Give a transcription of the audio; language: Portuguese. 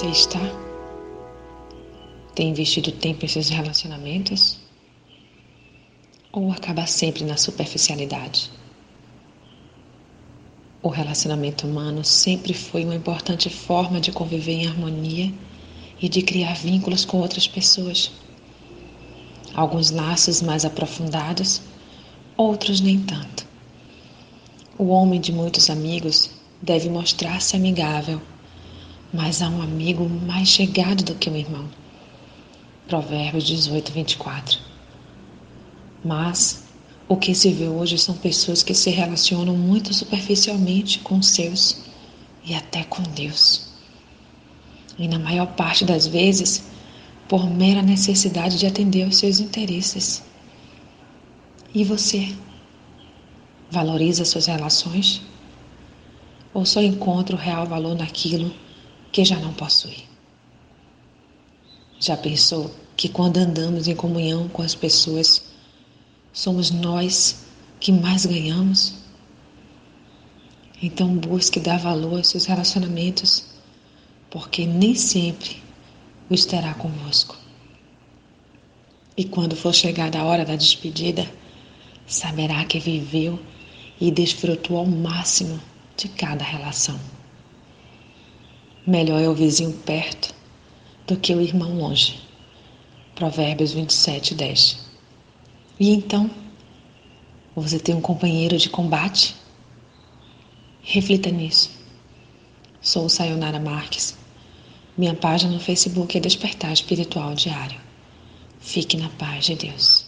está? Tem investido tempo em seus relacionamentos? Ou acaba sempre na superficialidade? O relacionamento humano sempre foi uma importante forma de conviver em harmonia e de criar vínculos com outras pessoas. Alguns laços mais aprofundados, outros nem tanto. O homem de muitos amigos deve mostrar-se amigável, mas há um amigo mais chegado do que um irmão. Provérbios 18, 24. Mas o que se vê hoje são pessoas que se relacionam muito superficialmente com os seus e até com Deus. E na maior parte das vezes, por mera necessidade de atender aos seus interesses. E você? Valoriza suas relações? Ou só encontra o real valor naquilo que já não possui? Já pensou que quando andamos em comunhão com as pessoas, somos nós que mais ganhamos? Então busque dar valor aos seus relacionamentos, porque nem sempre o estará convosco. E quando for chegada a hora da despedida, saberá que viveu e desfrutou ao máximo de cada relação. Melhor é o vizinho perto do que o irmão longe. Provérbios 27, 10. E então, você tem um companheiro de combate? Reflita nisso. Sou Sayonara Marques. Minha página no Facebook é Despertar Espiritual Diário. Fique na paz de Deus.